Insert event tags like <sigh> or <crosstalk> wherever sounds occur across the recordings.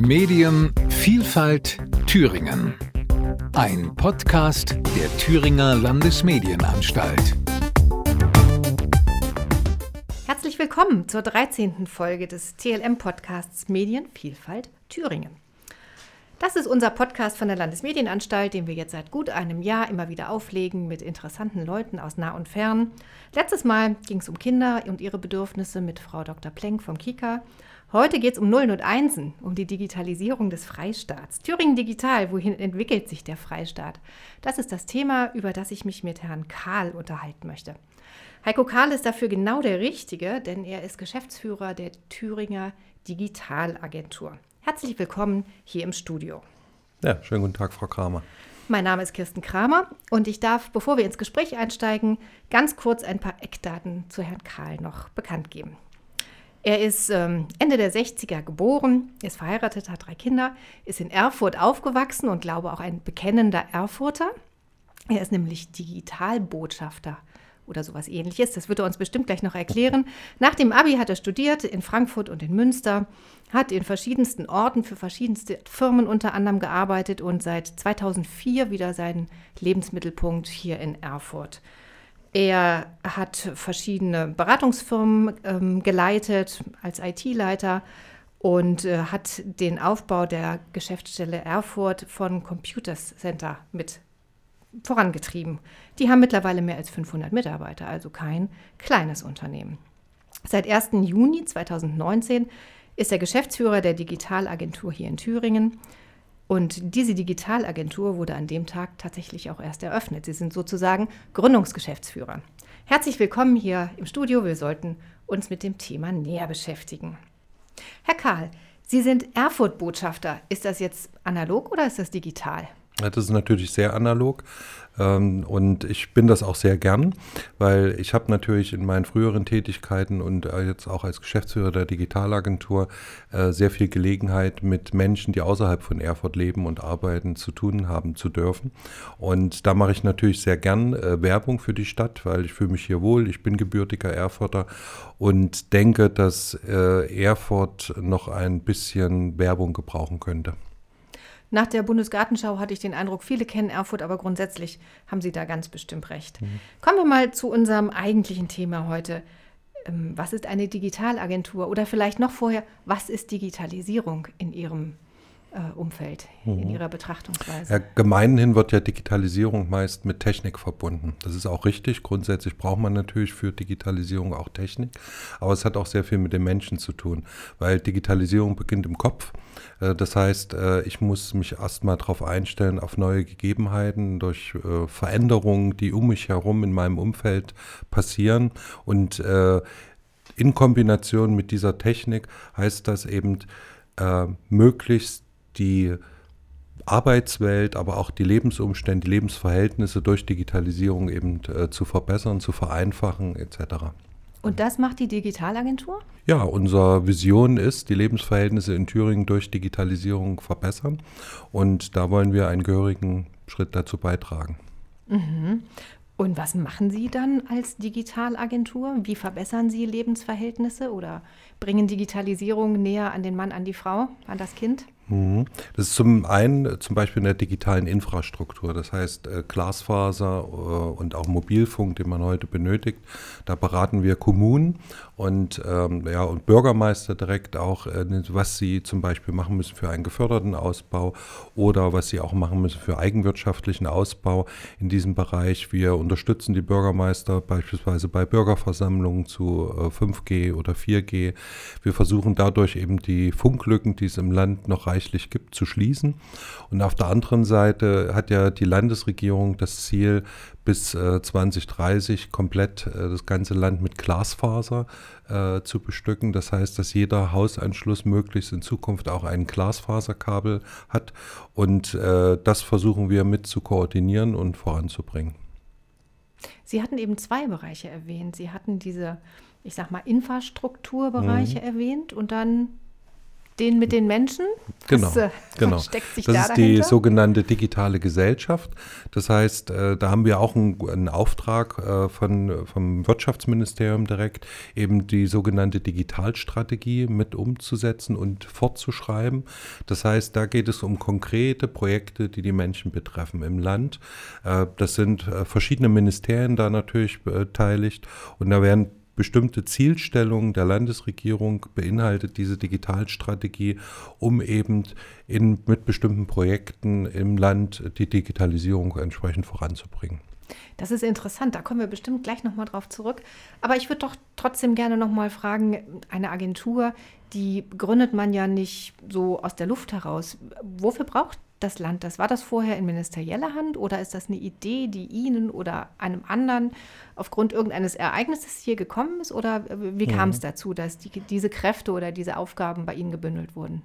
Medien Vielfalt Thüringen. Ein Podcast der Thüringer Landesmedienanstalt. Herzlich willkommen zur 13. Folge des TLM-Podcasts Medien Vielfalt Thüringen. Das ist unser Podcast von der Landesmedienanstalt, den wir jetzt seit gut einem Jahr immer wieder auflegen mit interessanten Leuten aus nah und fern. Letztes Mal ging es um Kinder und ihre Bedürfnisse mit Frau Dr. Plenk vom KIKA. Heute geht es um Nullen und Einsen, um die Digitalisierung des Freistaats. Thüringen Digital, wohin entwickelt sich der Freistaat? Das ist das Thema, über das ich mich mit Herrn Kahl unterhalten möchte. Heiko Kahl ist dafür genau der Richtige, denn er ist Geschäftsführer der Thüringer Digitalagentur. Herzlich willkommen hier im Studio. Ja, schönen guten Tag, Frau Kramer. Mein Name ist Kirsten Kramer und ich darf, bevor wir ins Gespräch einsteigen, ganz kurz ein paar Eckdaten zu Herrn Kahl noch bekannt geben. Er ist ähm, Ende der 60er geboren, ist verheiratet, hat drei Kinder, ist in Erfurt aufgewachsen und glaube auch ein bekennender Erfurter. Er ist nämlich Digitalbotschafter oder sowas ähnliches. Das wird er uns bestimmt gleich noch erklären. Nach dem Abi hat er studiert in Frankfurt und in Münster, hat in verschiedensten Orten für verschiedenste Firmen unter anderem gearbeitet und seit 2004 wieder seinen Lebensmittelpunkt hier in Erfurt. Er hat verschiedene Beratungsfirmen ähm, geleitet als IT-Leiter und äh, hat den Aufbau der Geschäftsstelle Erfurt von Computers Center mit vorangetrieben. Die haben mittlerweile mehr als 500 Mitarbeiter, also kein kleines Unternehmen. Seit 1. Juni 2019 ist er Geschäftsführer der Digitalagentur hier in Thüringen. Und diese Digitalagentur wurde an dem Tag tatsächlich auch erst eröffnet. Sie sind sozusagen Gründungsgeschäftsführer. Herzlich willkommen hier im Studio. Wir sollten uns mit dem Thema näher beschäftigen. Herr Karl, Sie sind Erfurt-Botschafter. Ist das jetzt analog oder ist das digital? Das ist natürlich sehr analog ähm, und ich bin das auch sehr gern, weil ich habe natürlich in meinen früheren Tätigkeiten und äh, jetzt auch als Geschäftsführer der Digitalagentur äh, sehr viel Gelegenheit mit Menschen, die außerhalb von Erfurt leben und arbeiten, zu tun haben zu dürfen. Und da mache ich natürlich sehr gern äh, Werbung für die Stadt, weil ich fühle mich hier wohl. Ich bin gebürtiger Erfurter und denke, dass Erfurt noch ein bisschen Werbung gebrauchen könnte. Nach der Bundesgartenschau hatte ich den Eindruck, viele kennen Erfurt, aber grundsätzlich haben Sie da ganz bestimmt recht. Mhm. Kommen wir mal zu unserem eigentlichen Thema heute. Ähm, was ist eine Digitalagentur? Oder vielleicht noch vorher, was ist Digitalisierung in Ihrem Umfeld, mhm. in Ihrer Betrachtungsweise? Ja, gemeinhin wird ja Digitalisierung meist mit Technik verbunden. Das ist auch richtig. Grundsätzlich braucht man natürlich für Digitalisierung auch Technik. Aber es hat auch sehr viel mit den Menschen zu tun, weil Digitalisierung beginnt im Kopf. Äh, das heißt, äh, ich muss mich erstmal darauf einstellen, auf neue Gegebenheiten, durch äh, Veränderungen, die um mich herum in meinem Umfeld passieren. Und in Kombination mit dieser Technik heißt das eben, möglichst die Arbeitswelt, aber auch die Lebensumstände, die Lebensverhältnisse durch Digitalisierung eben zu verbessern, zu vereinfachen etc. Und das macht die Digitalagentur? Ja, unsere Vision ist, die Lebensverhältnisse in Thüringen durch Digitalisierung verbessern. Und da wollen wir einen gehörigen Schritt dazu beitragen. Mhm. Und was machen Sie dann als Digitalagentur? Wie verbessern Sie Lebensverhältnisse oder bringen Digitalisierung näher an den Mann, an die Frau, an das Kind? Mhm. Das ist zum einen äh, zum Beispiel in der digitalen Infrastruktur, das heißt äh, Glasfaser äh, und auch Mobilfunk, den man heute benötigt. Da beraten wir Kommunen und, ähm, ja, und Bürgermeister direkt auch, äh, was sie zum Beispiel machen müssen für einen geförderten Ausbau oder was sie auch machen müssen für eigenwirtschaftlichen Ausbau in diesem Bereich. Wir unterstützen die Bürgermeister beispielsweise bei Bürgerversammlungen zu äh, 5G oder 4G. Wir versuchen dadurch eben die Funklücken, die es im Land noch reichen, reichlich gibt, zu schließen. Und auf der anderen Seite hat ja die Landesregierung das Ziel, bis äh, 2030 komplett äh, das ganze Land mit Glasfaser äh, zu bestücken. Das heißt, dass jeder Hausanschluss möglichst in Zukunft auch ein Glasfaserkabel hat. Und äh, das versuchen wir mit zu koordinieren und voranzubringen. Sie hatten eben zwei Bereiche erwähnt. Sie hatten diese, ich sag mal, Infrastrukturbereiche mhm. erwähnt und dann den mit den Menschen? Genau, Was, äh, <laughs> genau. steckt sich das da ist dahinter? die sogenannte digitale Gesellschaft. Das heißt, äh, da haben wir auch einen, einen Auftrag äh, von, vom Wirtschaftsministerium direkt, eben die sogenannte Digitalstrategie mit umzusetzen und fortzuschreiben. Das heißt, da geht es um konkrete Projekte, die die Menschen betreffen im Land. Äh, das sind verschiedene Ministerien da natürlich beteiligt und da werden bestimmte Zielstellungen der Landesregierung beinhaltet diese Digitalstrategie, um eben in, mit bestimmten Projekten im Land die Digitalisierung entsprechend voranzubringen. Das ist interessant, da kommen wir bestimmt gleich nochmal drauf zurück. Aber ich würde doch trotzdem gerne nochmal fragen, eine Agentur, die gründet man ja nicht so aus der Luft heraus. Wofür braucht das Land das? War das vorher in ministerieller Hand oder ist das eine Idee, die Ihnen oder einem anderen aufgrund irgendeines Ereignisses hier gekommen ist? Oder wie kam es dazu, dass die, diese Kräfte oder diese Aufgaben bei Ihnen gebündelt wurden?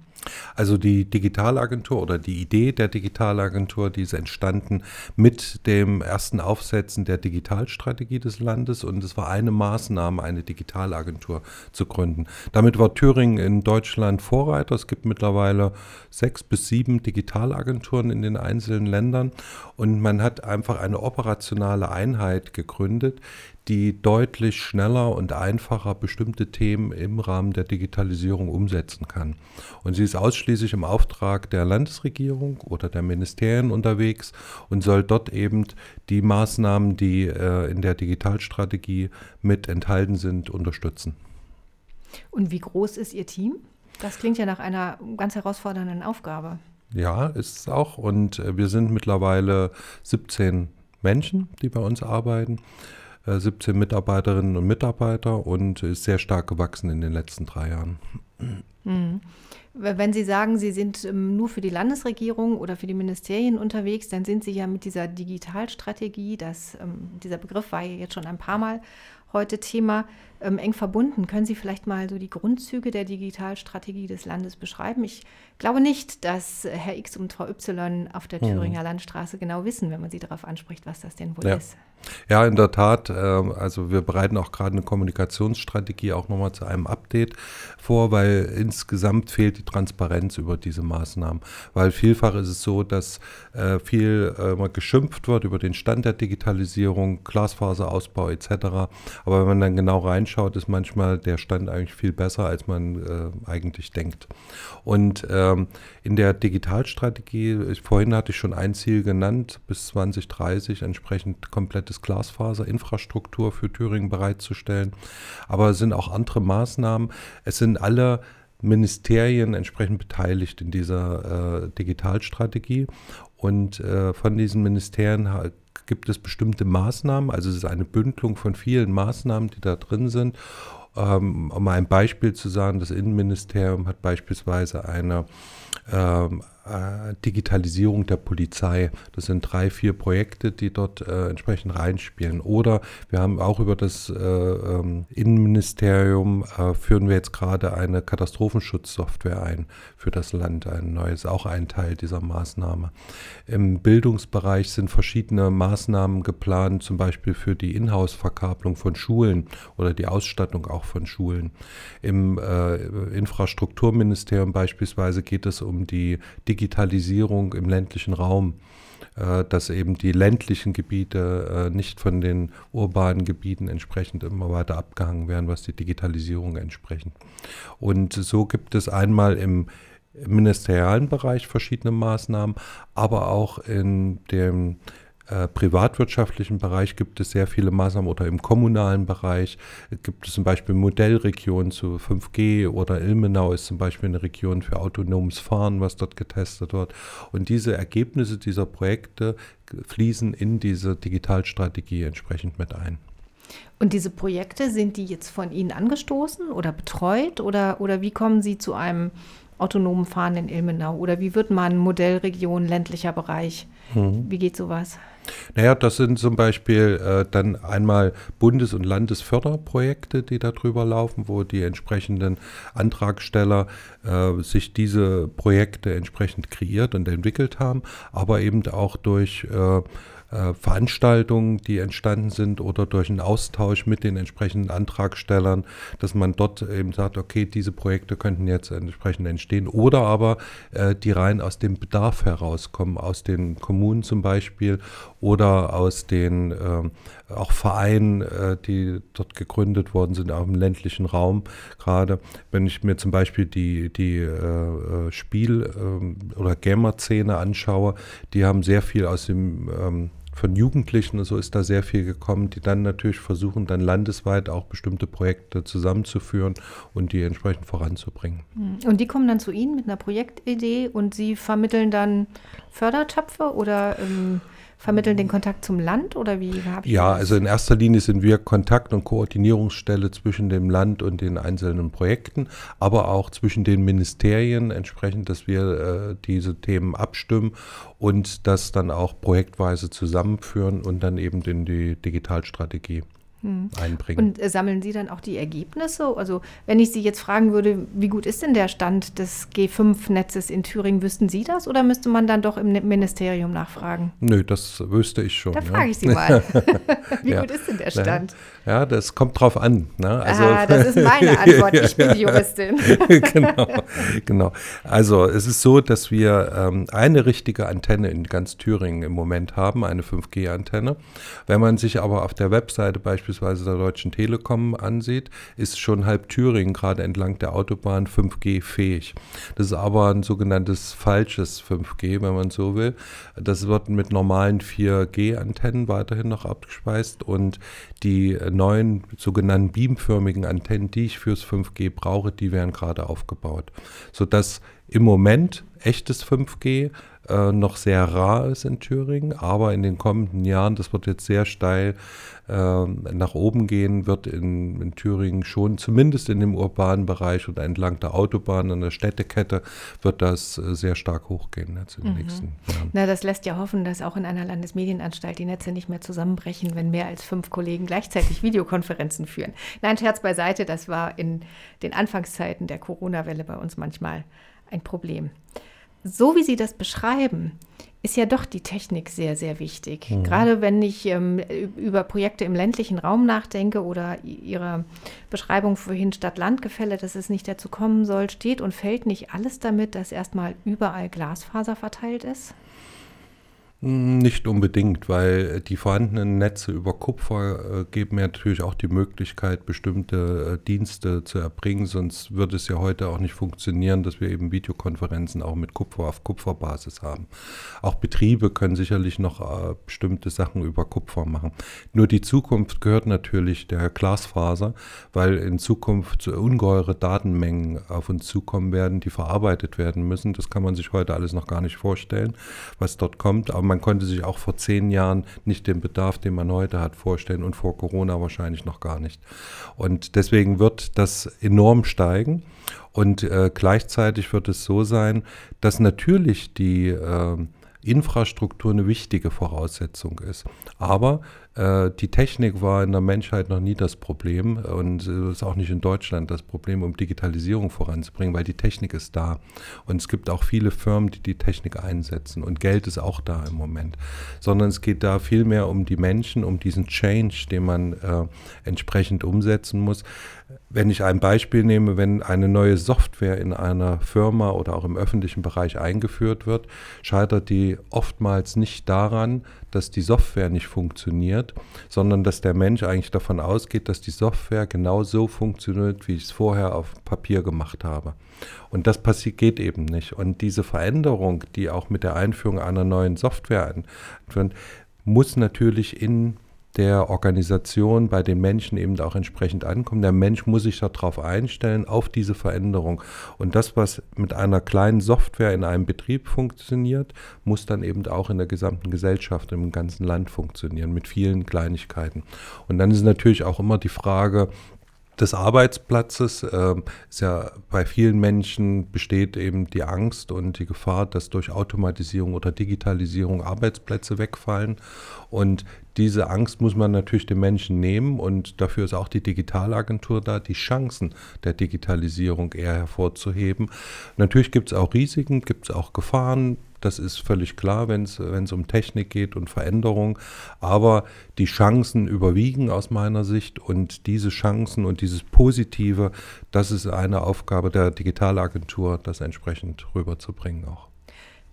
Also die Digitalagentur oder die Idee der Digitalagentur, die ist entstanden mit dem ersten Aufsetzen der Digitalstrategie des Landes und es war eine Maßnahme, eine Digitalagentur zu gründen. Damit war Thüringen in Deutschland Vorreiter. Es gibt mittlerweile sechs bis sieben Digitalagenturen in den einzelnen Ländern und man hat einfach eine operationale Einheit gegründet, die deutlich schneller und einfacher bestimmte Themen im Rahmen der Digitalisierung umsetzen kann. Und sie ist ausschließlich im Auftrag der Landesregierung oder der Ministerien unterwegs und soll dort eben die Maßnahmen, die äh, in der Digitalstrategie mit enthalten sind, unterstützen. Und wie groß ist Ihr Team? Das klingt ja nach einer ganz herausfordernden Aufgabe. Ja, ist es auch. Und äh, wir sind mittlerweile 17 Menschen, die bei uns arbeiten. 17 äh, Mitarbeiterinnen und Mitarbeiter und ist sehr stark gewachsen in den letzten drei Jahren. Mhm. Wenn Sie sagen, Sie sind ähm, nur für die Landesregierung oder für die Ministerien unterwegs, dann sind Sie ja mit dieser Digitalstrategie, das, ähm, dieser Begriff war ja jetzt schon ein paar Mal heute Thema, ähm, eng verbunden. Können Sie vielleicht mal so die Grundzüge der Digitalstrategie des Landes beschreiben? Ich glaube nicht, dass Herr X und Frau Y auf der Thüringer hm. Landstraße genau wissen, wenn man sie darauf anspricht, was das denn wohl ja. ist. Ja, in der Tat. Äh, also wir bereiten auch gerade eine Kommunikationsstrategie auch nochmal zu einem Update vor, weil insgesamt fehlt die Transparenz über diese Maßnahmen. Weil vielfach ist es so, dass äh, viel äh, geschimpft wird über den Stand der Digitalisierung, Glasfaserausbau etc. Aber wenn man dann genau reinschaut, ist manchmal der Stand eigentlich viel besser, als man äh, eigentlich denkt. Und ähm, in der Digitalstrategie, ich, vorhin hatte ich schon ein Ziel genannt, bis 2030 entsprechend komplettes Glasfaserinfrastruktur für Thüringen bereitzustellen. Aber es sind auch andere Maßnahmen. Es sind alle Ministerien entsprechend beteiligt in dieser äh, Digitalstrategie. Und äh, von diesen Ministerien gibt es bestimmte Maßnahmen. Also es ist eine Bündelung von vielen Maßnahmen, die da drin sind. Ähm, um ein Beispiel zu sagen, das Innenministerium hat beispielsweise eine ähm, äh, Digitalisierung der Polizei. Das sind drei, vier Projekte, die dort äh, entsprechend reinspielen. Oder wir haben auch über das äh, ähm, Innenministerium äh, führen wir jetzt gerade eine Katastrophenschutzsoftware ein für das Land, ein neues, auch ein Teil dieser Maßnahme. Im Bildungsbereich sind verschiedene Maßnahmen geplant, zum Beispiel für die Inhouse-Verkabelung von Schulen oder die Ausstattung auch von Schulen. Im äh, Infrastrukturministerium beispielsweise geht es um die Digitalisierung im ländlichen Raum, äh, dass eben die ländlichen Gebiete äh, nicht von den urbanen Gebieten entsprechend immer weiter abgehangen werden, was die Digitalisierung entsprechend. Und so gibt es einmal im ministerialen Bereich verschiedene Maßnahmen, aber auch in dem äh, privatwirtschaftlichen Bereich gibt es sehr viele Maßnahmen oder im kommunalen Bereich gibt es zum Beispiel Modellregionen zu 5G oder Ilmenau ist zum Beispiel eine Region für autonomes Fahren, was dort getestet wird. Und diese Ergebnisse dieser Projekte fließen in diese Digitalstrategie entsprechend mit ein. Und diese Projekte, sind die jetzt von Ihnen angestoßen oder betreut oder, oder wie kommen Sie zu einem autonomen Fahren in Ilmenau? Oder wie wird man Modellregion ländlicher Bereich? Mhm. Wie geht sowas? Naja, das sind zum Beispiel äh, dann einmal Bundes- und Landesförderprojekte, die darüber laufen, wo die entsprechenden Antragsteller äh, sich diese Projekte entsprechend kreiert und entwickelt haben, aber eben auch durch äh, Veranstaltungen, die entstanden sind oder durch einen Austausch mit den entsprechenden Antragstellern, dass man dort eben sagt, okay, diese Projekte könnten jetzt entsprechend entstehen oder aber äh, die rein aus dem Bedarf herauskommen, aus den Kommunen zum Beispiel oder aus den äh, auch Vereinen, äh, die dort gegründet worden sind, auch im ländlichen Raum gerade. Wenn ich mir zum Beispiel die, die äh, äh Spiel- ähm, oder Gamer-Szene anschaue, die haben sehr viel aus dem ähm, von Jugendlichen und so ist da sehr viel gekommen, die dann natürlich versuchen, dann landesweit auch bestimmte Projekte zusammenzuführen und die entsprechend voranzubringen. Hm. Und die kommen dann zu Ihnen mit einer Projektidee und Sie vermitteln dann Fördertöpfe oder ähm, vermitteln den Kontakt zum Land oder wie habe ich Ja, das? also in erster Linie sind wir Kontakt- und Koordinierungsstelle zwischen dem Land und den einzelnen Projekten, aber auch zwischen den Ministerien entsprechend, dass wir äh, diese Themen abstimmen und das dann auch projektweise zusammenführen und dann eben in die Digitalstrategie hm. einbringen. Und äh, sammeln Sie dann auch die Ergebnisse? Also wenn ich Sie jetzt fragen würde, wie gut ist denn der Stand des G5-Netzes in Thüringen, wüssten Sie das oder müsste man dann doch im Ministerium nachfragen? Nö, das wüsste ich schon. Da ja. frage ich Sie mal. <laughs> wie ja. gut ist denn der Stand? Ja, das kommt drauf an. Ne? Also, ah, das ist meine <laughs> Antwort. Ich bin die Juristin. <laughs> genau, genau. Also es ist so, dass wir ähm, eine richtige Antenne in ganz Thüringen im Moment haben, eine 5G-Antenne. Wenn man sich aber auf der Webseite beispielsweise der Deutschen Telekom ansieht, ist schon halb Thüringen gerade entlang der Autobahn 5G fähig. Das ist aber ein sogenanntes falsches 5G, wenn man so will. Das wird mit normalen 4G-Antennen weiterhin noch abgespeist und die neuen sogenannten beamförmigen Antennen, die ich fürs 5G brauche, die werden gerade aufgebaut, sodass im Moment echtes 5G äh, noch sehr rar ist in Thüringen, aber in den kommenden Jahren, das wird jetzt sehr steil äh, nach oben gehen, wird in, in, Thüringen schon, zumindest in dem urbanen Bereich oder entlang der Autobahn, an der Städtekette, wird das äh, sehr stark hochgehen jetzt in den mhm. nächsten Jahren. Na, das lässt ja hoffen, dass auch in einer Landesmedienanstalt die Netze nicht mehr zusammenbrechen, wenn mehr als fünf Kollegen gleichzeitig Videokonferenzen führen. Nein, Scherz beiseite, das war in den Anfangszeiten der Corona-Welle bei uns manchmal ein Problem so wie Sie das beschreiben, ist ja doch die Technik sehr, sehr wichtig. Mhm. Gerade wenn ich ähm, über Projekte im ländlichen Raum nachdenke oder Ihre Beschreibung vorhin Stadt-Land-Gefälle, dass es nicht dazu kommen soll, steht und fällt nicht alles damit, dass erstmal überall Glasfaser verteilt ist? Nicht unbedingt, weil die vorhandenen Netze über Kupfer äh, geben mir natürlich auch die Möglichkeit, bestimmte äh, Dienste zu erbringen. Sonst würde es ja heute auch nicht funktionieren, dass wir eben Videokonferenzen auch mit Kupfer auf Kupferbasis haben. Auch Betriebe können sicherlich noch äh, bestimmte Sachen über Kupfer machen. Nur die Zukunft gehört natürlich der Glasfaser, weil in Zukunft ungeheure Datenmengen auf uns zukommen werden, die verarbeitet werden müssen. Das kann man sich heute alles noch gar nicht vorstellen, was dort kommt. Aber man konnte sich auch vor zehn Jahren nicht den Bedarf, den man heute hat, vorstellen und vor Corona wahrscheinlich noch gar nicht. Und deswegen wird das enorm steigen. Und äh, gleichzeitig wird es so sein, dass natürlich die äh, Infrastruktur eine wichtige Voraussetzung ist. Aber die Technik war in der Menschheit noch nie das Problem und ist auch nicht in Deutschland das Problem, um Digitalisierung voranzubringen, weil die Technik ist da. Und es gibt auch viele Firmen, die die Technik einsetzen und Geld ist auch da im Moment. Sondern es geht da vielmehr um die Menschen, um diesen Change, den man äh, entsprechend umsetzen muss. Wenn ich ein Beispiel nehme, wenn eine neue Software in einer Firma oder auch im öffentlichen Bereich eingeführt wird, scheitert die oftmals nicht daran, dass die Software nicht funktioniert, sondern dass der Mensch eigentlich davon ausgeht, dass die Software genau so funktioniert, wie ich es vorher auf Papier gemacht habe. Und das passiert, geht eben nicht. Und diese Veränderung, die auch mit der Einführung einer neuen Software einführt, muss natürlich in der Organisation bei den Menschen eben auch entsprechend ankommen. Der Mensch muss sich darauf einstellen, auf diese Veränderung. Und das, was mit einer kleinen Software in einem Betrieb funktioniert, muss dann eben auch in der gesamten Gesellschaft, im ganzen Land funktionieren, mit vielen Kleinigkeiten. Und dann ist natürlich auch immer die Frage, des Arbeitsplatzes äh, ist ja bei vielen Menschen besteht eben die Angst und die Gefahr, dass durch Automatisierung oder Digitalisierung Arbeitsplätze wegfallen. Und diese Angst muss man natürlich den Menschen nehmen und dafür ist auch die Digitalagentur da, die Chancen der Digitalisierung eher hervorzuheben. Natürlich gibt es auch Risiken, gibt es auch Gefahren, das ist völlig klar, wenn es um Technik geht und Veränderung. Aber die Chancen überwiegen aus meiner Sicht und diese Chancen und dieses Positive, das ist eine Aufgabe der Digitalagentur, das entsprechend rüberzubringen auch.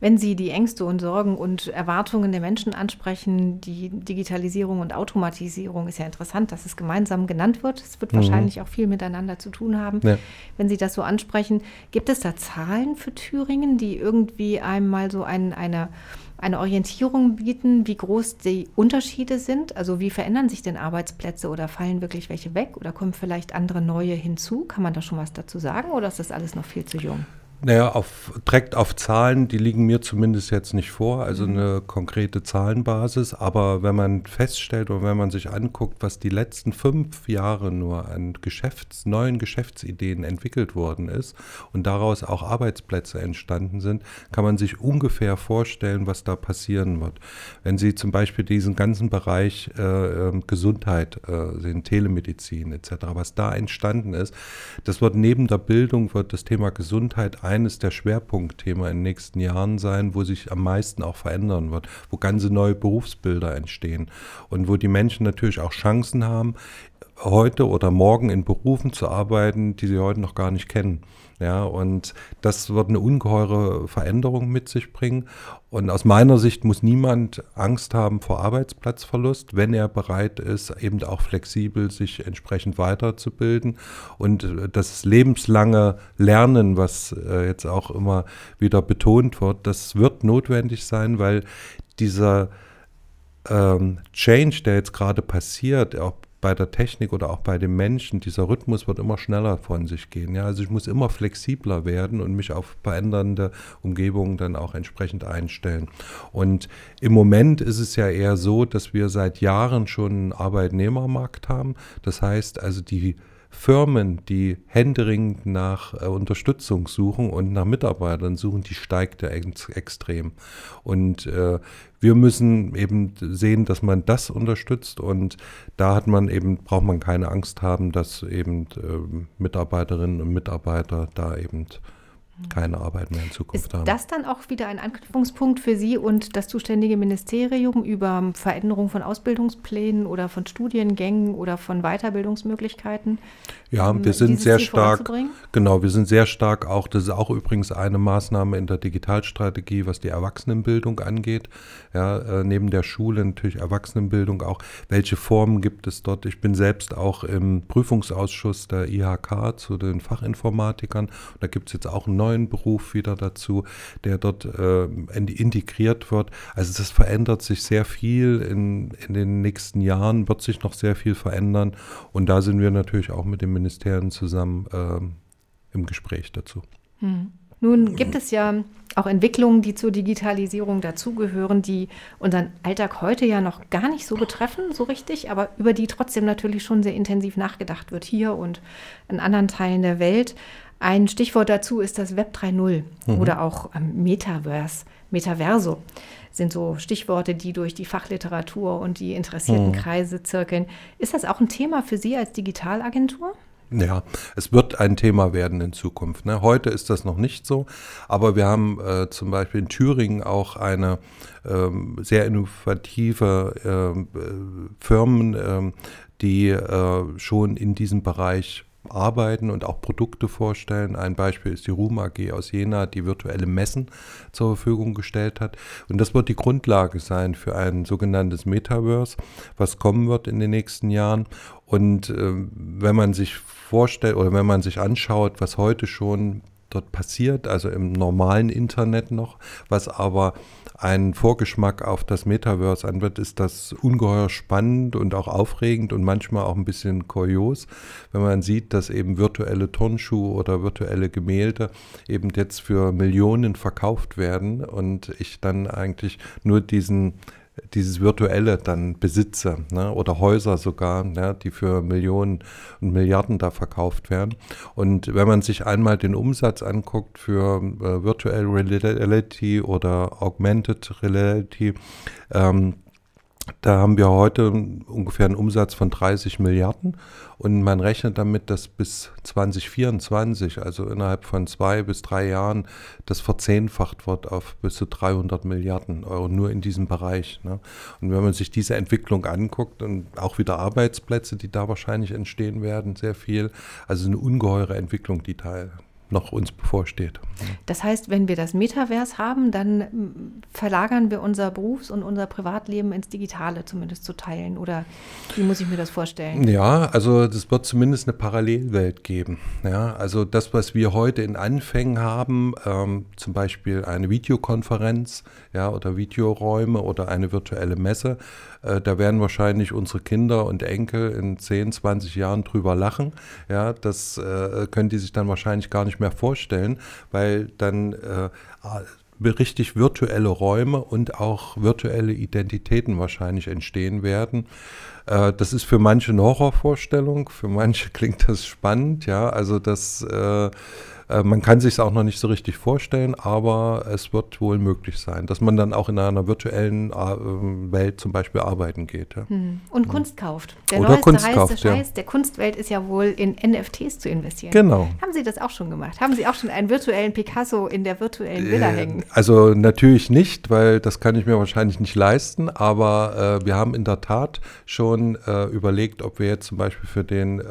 Wenn Sie die Ängste und Sorgen und Erwartungen der Menschen ansprechen, die Digitalisierung und Automatisierung ist ja interessant, dass es gemeinsam genannt wird. Es wird mhm. wahrscheinlich auch viel miteinander zu tun haben. Ja. Wenn Sie das so ansprechen, gibt es da Zahlen für Thüringen, die irgendwie einmal so ein, eine, eine Orientierung bieten, wie groß die Unterschiede sind? Also wie verändern sich denn Arbeitsplätze oder fallen wirklich welche weg oder kommen vielleicht andere neue hinzu? Kann man da schon was dazu sagen oder ist das alles noch viel zu jung? Naja, auf, direkt auf Zahlen, die liegen mir zumindest jetzt nicht vor, also mhm. eine konkrete Zahlenbasis. Aber wenn man feststellt oder wenn man sich anguckt, was die letzten fünf Jahre nur an Geschäfts-, neuen Geschäftsideen entwickelt worden ist und daraus auch Arbeitsplätze entstanden sind, kann man sich ungefähr vorstellen, was da passieren wird. Wenn Sie zum Beispiel diesen ganzen Bereich äh, ähm, Gesundheit äh, sehen, Telemedizin etc., was da entstanden ist, das wird neben der Bildung, wird das Thema Gesundheit eines der Schwerpunktthemen in den nächsten Jahren sein, wo sich am meisten auch verändern wird, wo ganze neue Berufsbilder entstehen und wo die Menschen natürlich auch Chancen haben, heute oder morgen in Berufen zu arbeiten, die sie heute noch gar nicht kennen. Ja, und das wird eine ungeheure Veränderung mit sich bringen. Und aus meiner Sicht muss niemand Angst haben vor Arbeitsplatzverlust, wenn er bereit ist, eben auch flexibel sich entsprechend weiterzubilden. Und das lebenslange Lernen, was äh, jetzt auch immer wieder betont wird, das wird notwendig sein, weil dieser ähm, Change, der jetzt gerade passiert, auch bei der Technik oder auch bei den Menschen, dieser Rhythmus wird immer schneller von sich gehen. Ja? Also ich muss immer flexibler werden und mich auf verändernde Umgebungen dann auch entsprechend einstellen. Und im Moment ist es ja eher so, dass wir seit Jahren schon einen Arbeitnehmermarkt haben. Das heißt also die Firmen, die händeringend nach äh, Unterstützung suchen und nach Mitarbeitern suchen, die steigt ja ex extrem. Und äh, wir müssen eben sehen, dass man das unterstützt und da hat man eben, braucht man keine Angst haben, dass eben äh, Mitarbeiterinnen und Mitarbeiter da eben keine Arbeit mehr in Zukunft ist haben. Ist das dann auch wieder ein Anknüpfungspunkt für Sie und das zuständige Ministerium über Veränderung von Ausbildungsplänen oder von Studiengängen oder von Weiterbildungsmöglichkeiten? Ja, wir sind sehr stark, genau, wir sind sehr stark auch, das ist auch übrigens eine Maßnahme in der Digitalstrategie, was die Erwachsenenbildung angeht. Ja, äh, neben der Schule natürlich Erwachsenenbildung auch. Welche Formen gibt es dort? Ich bin selbst auch im Prüfungsausschuss der IHK zu den Fachinformatikern. Da gibt es jetzt auch einen neuen Beruf wieder dazu, der dort äh, integriert wird. Also das verändert sich sehr viel in, in den nächsten Jahren, wird sich noch sehr viel verändern. Und da sind wir natürlich auch mit den Ministerien zusammen äh, im Gespräch dazu. Hm. Nun gibt es ja auch Entwicklungen, die zur Digitalisierung dazugehören, die unseren Alltag heute ja noch gar nicht so betreffen, so richtig, aber über die trotzdem natürlich schon sehr intensiv nachgedacht wird hier und in anderen Teilen der Welt. Ein Stichwort dazu ist das Web 3.0 mhm. oder auch ähm, Metaverse, Metaverso sind so Stichworte, die durch die Fachliteratur und die interessierten mhm. Kreise zirkeln. Ist das auch ein Thema für Sie als Digitalagentur? Ja, es wird ein Thema werden in Zukunft. Ne? Heute ist das noch nicht so, aber wir haben äh, zum Beispiel in Thüringen auch eine ähm, sehr innovative ähm, äh, Firmen, ähm, die äh, schon in diesem Bereich arbeiten und auch Produkte vorstellen. Ein Beispiel ist die Ruhm AG aus Jena, die virtuelle Messen zur Verfügung gestellt hat. Und das wird die Grundlage sein für ein sogenanntes Metaverse, was kommen wird in den nächsten Jahren. Und äh, wenn man sich vorstellt oder wenn man sich anschaut, was heute schon dort passiert, also im normalen Internet noch, was aber einen Vorgeschmack auf das Metaverse anwirft, ist das ungeheuer spannend und auch aufregend und manchmal auch ein bisschen kurios, wenn man sieht, dass eben virtuelle Turnschuhe oder virtuelle Gemälde eben jetzt für Millionen verkauft werden und ich dann eigentlich nur diesen dieses Virtuelle dann besitze ne? oder Häuser sogar, ne? die für Millionen und Milliarden da verkauft werden. Und wenn man sich einmal den Umsatz anguckt für äh, Virtual Reality oder Augmented Reality, ähm, Da haben wir heute ungefähr einen Umsatz von 30 Milliarden und man rechnet damit, dass bis 2024, also innerhalb von zwei bis drei Jahren, das verzehnfacht wird auf bis zu 300 Milliarden Euro nur in diesem Bereich. Ne? Und wenn man sich diese Entwicklung anguckt und auch wieder Arbeitsplätze, die da wahrscheinlich entstehen werden, sehr viel, also eine ungeheure Entwicklung, die da noch uns bevorsteht. Das heißt, wenn wir das Metaverse haben, dann mm, verlagern wir unser Berufs- und unser Privatleben ins Digitale zumindest zu teilen. Oder wie muss ich mir das vorstellen? Ja, also es wird zumindest eine Parallelwelt geben. Ja, also das, was wir heute in Anfängen haben, ähm, zum Beispiel eine Videokonferenz ja, oder Videoräume oder eine virtuelle Messe, äh, da werden wahrscheinlich unsere Kinder und Enkel in 10, 20 Jahren drüber lachen. Ja, das äh, können die sich dann wahrscheinlich gar nicht mehr vorstellen, weil dann äh, richtig virtuelle Räume und auch virtuelle Identitäten wahrscheinlich entstehen werden. Äh, das ist für manche eine Horrorvorstellung, für manche <laughs> klingt das spannend, ja, also das äh, äh, man kann sich es auch noch nicht so richtig vorstellen, aber es wird wohl möglich sein, dass man dann auch in einer virtuellen äh, Welt zum Beispiel arbeiten geht. Ja. Hm. Und Kunst kauft. Der Oder Kunst kauft, Scheiß ja. der Kunstwelt ist ja wohl in NFTs zu investieren. Genau. Haben Sie das auch schon gemacht? Haben Sie auch schon einen virtuellen Picasso in der virtuellen Villa äh, hängen? Also natürlich nicht, weil das kann ich mir wahrscheinlich nicht leisten, aber äh, wir haben in der Tat schon überlegt, ob wir jetzt zum Beispiel für den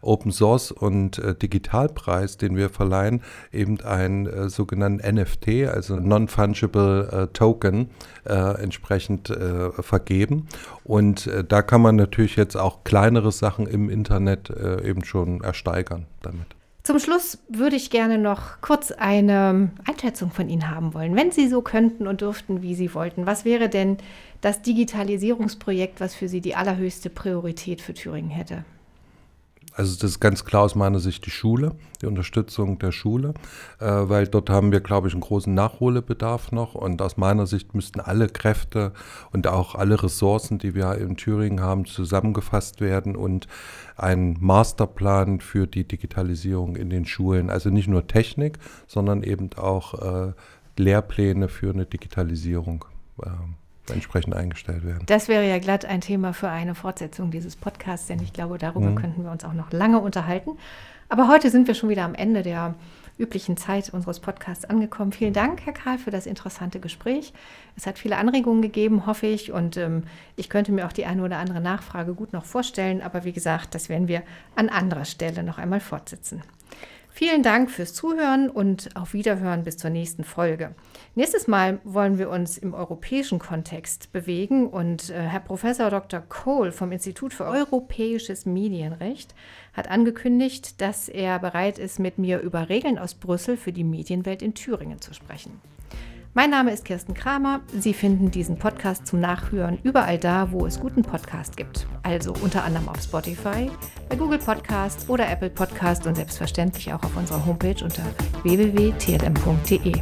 Open Source und Digitalpreis, den wir verlangen, Online eben einen äh, sogenannten NFT, also Non-Fungible äh, Token, äh, entsprechend äh, vergeben. Und äh, da kann man natürlich jetzt auch kleinere Sachen im Internet eben schon ersteigern damit. Zum Schluss würde ich gerne noch kurz eine Einschätzung von Ihnen haben wollen. Wenn Sie so könnten und dürften, wie Sie wollten, was wäre denn das Digitalisierungsprojekt, was für Sie die allerhöchste Priorität für Thüringen hätte? Also das ist ganz klar aus meiner Sicht die Schule, die Unterstützung der Schule, äh, weil dort haben wir, glaube ich, einen großen Nachholbedarf noch. Und aus meiner Sicht müssten alle Kräfte und auch alle Ressourcen, die wir in Thüringen haben, zusammengefasst werden und ein Masterplan für die Digitalisierung in den Schulen. Also nicht nur Technik, sondern eben auch äh, Lehrpläne für eine Digitalisierung. Äh, entsprechend eingestellt werden. Das wäre ja glatt ein Thema für eine Fortsetzung dieses Podcasts, denn ich glaube, darüber mhm. könnten wir uns auch noch lange unterhalten. Aber heute sind wir schon wieder am Ende der üblichen Zeit unseres Podcasts angekommen. Vielen Dank, Herr Karl, für das interessante Gespräch. Es hat viele Anregungen gegeben, hoffe ich, und ähm, ich könnte mir auch die eine oder andere Nachfrage gut noch vorstellen. Aber wie gesagt, das werden wir an anderer Stelle noch einmal fortsetzen. Vielen Dank fürs Zuhören und auf Wiederhören bis zur nächsten Folge. Nächstes Mal wollen wir uns im europäischen Kontext bewegen und äh, Herr Professor Dr. Cole vom Institut für Europäisches Medienrecht hat angekündigt, dass er bereit ist, mit mir über Regeln aus Brüssel für die Medienwelt in Thüringen zu sprechen. Mein Name ist Kirsten Kramer. Sie finden diesen Podcast zum Nachhören überall da, wo es guten Podcast gibt. Also unter anderem auf Spotify, bei Google Podcast oder Apple Podcast und selbstverständlich auch auf unserer Homepage unter www.tlm.de.